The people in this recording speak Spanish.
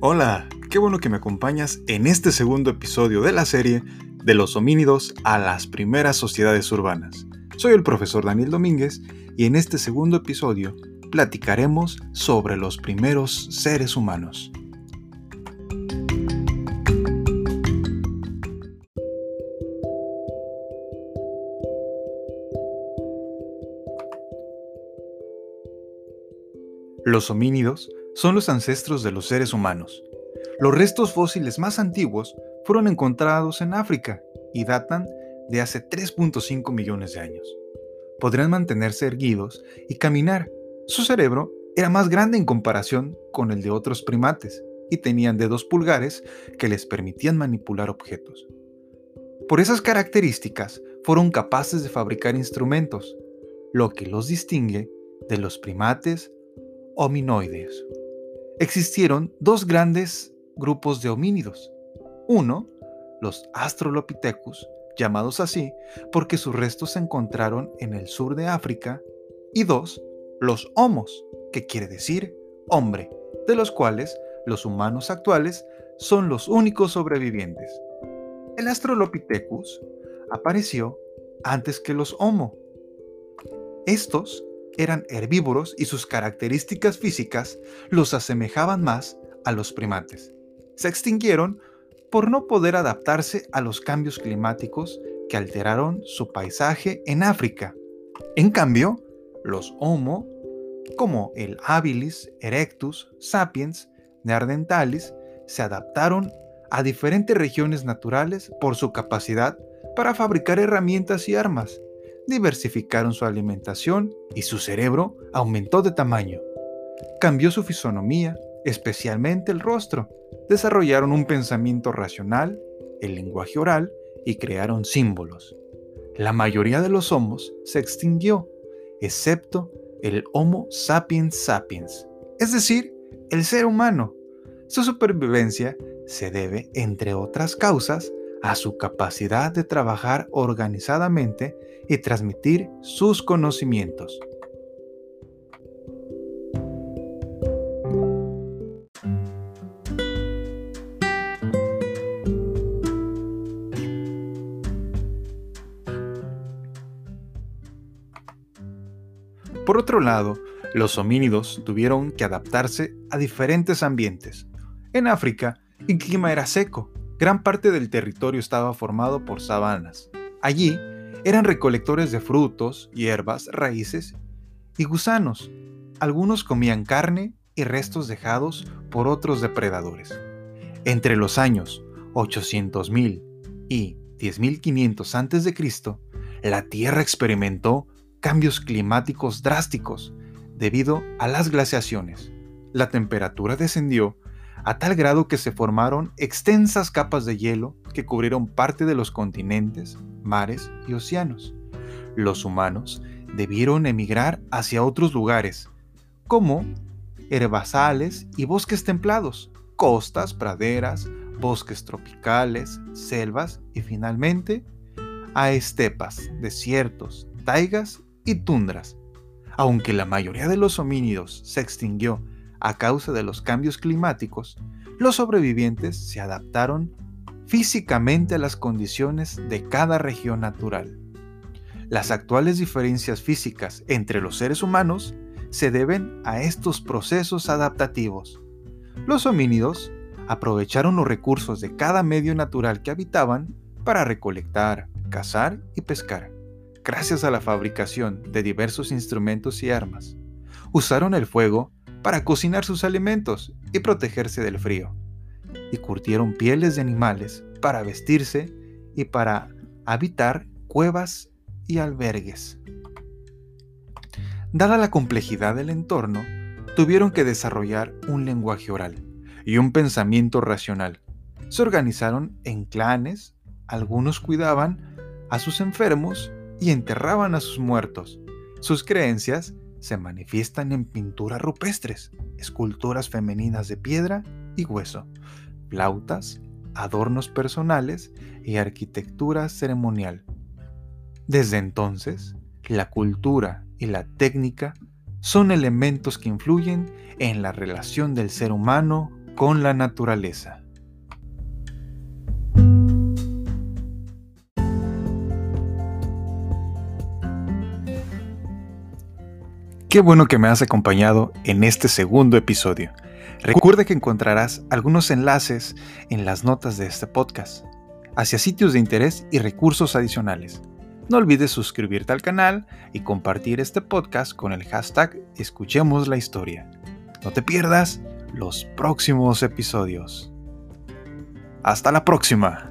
Hola, qué bueno que me acompañas en este segundo episodio de la serie de los homínidos a las primeras sociedades urbanas. Soy el profesor Daniel Domínguez y en este segundo episodio platicaremos sobre los primeros seres humanos. Los homínidos son los ancestros de los seres humanos. Los restos fósiles más antiguos fueron encontrados en África y datan de hace 3.5 millones de años. Podrían mantenerse erguidos y caminar. Su cerebro era más grande en comparación con el de otros primates y tenían dedos pulgares que les permitían manipular objetos. Por esas características fueron capaces de fabricar instrumentos, lo que los distingue de los primates hominoides. Existieron dos grandes grupos de homínidos. Uno, los Australopithecus, llamados así porque sus restos se encontraron en el sur de África. Y dos, los Homos, que quiere decir hombre, de los cuales los humanos actuales son los únicos sobrevivientes. El Australopithecus apareció antes que los Homo. Estos eran herbívoros y sus características físicas los asemejaban más a los primates. Se extinguieron por no poder adaptarse a los cambios climáticos que alteraron su paisaje en África. En cambio, los Homo, como el Habilis, Erectus, Sapiens, Neanderthalis, se adaptaron a diferentes regiones naturales por su capacidad para fabricar herramientas y armas, diversificaron su alimentación y su cerebro aumentó de tamaño. Cambió su fisonomía, especialmente el rostro. Desarrollaron un pensamiento racional, el lenguaje oral y crearon símbolos. La mayoría de los homos se extinguió, excepto el Homo sapiens sapiens, es decir, el ser humano. Su supervivencia se debe, entre otras causas, a su capacidad de trabajar organizadamente y transmitir sus conocimientos. Por otro lado, los homínidos tuvieron que adaptarse a diferentes ambientes. En África, el clima era seco, gran parte del territorio estaba formado por sabanas. Allí, eran recolectores de frutos, hierbas, raíces y gusanos. Algunos comían carne y restos dejados por otros depredadores. Entre los años 800.000 y 10.500 a.C., la Tierra experimentó cambios climáticos drásticos debido a las glaciaciones. La temperatura descendió a tal grado que se formaron extensas capas de hielo que cubrieron parte de los continentes, mares y océanos. Los humanos debieron emigrar hacia otros lugares, como herbazales y bosques templados, costas, praderas, bosques tropicales, selvas y finalmente a estepas, desiertos, taigas y tundras. Aunque la mayoría de los homínidos se extinguió a causa de los cambios climáticos, los sobrevivientes se adaptaron físicamente a las condiciones de cada región natural. Las actuales diferencias físicas entre los seres humanos se deben a estos procesos adaptativos. Los homínidos aprovecharon los recursos de cada medio natural que habitaban para recolectar, cazar y pescar, gracias a la fabricación de diversos instrumentos y armas. Usaron el fuego para cocinar sus alimentos y protegerse del frío y curtieron pieles de animales para vestirse y para habitar cuevas y albergues. Dada la complejidad del entorno, tuvieron que desarrollar un lenguaje oral y un pensamiento racional. Se organizaron en clanes, algunos cuidaban a sus enfermos y enterraban a sus muertos. Sus creencias se manifiestan en pinturas rupestres, esculturas femeninas de piedra y hueso, flautas, adornos personales y arquitectura ceremonial. Desde entonces, la cultura y la técnica son elementos que influyen en la relación del ser humano con la naturaleza. Qué bueno que me has acompañado en este segundo episodio. Recuerda que encontrarás algunos enlaces en las notas de este podcast hacia sitios de interés y recursos adicionales. No olvides suscribirte al canal y compartir este podcast con el hashtag Escuchemos la Historia. No te pierdas los próximos episodios. Hasta la próxima.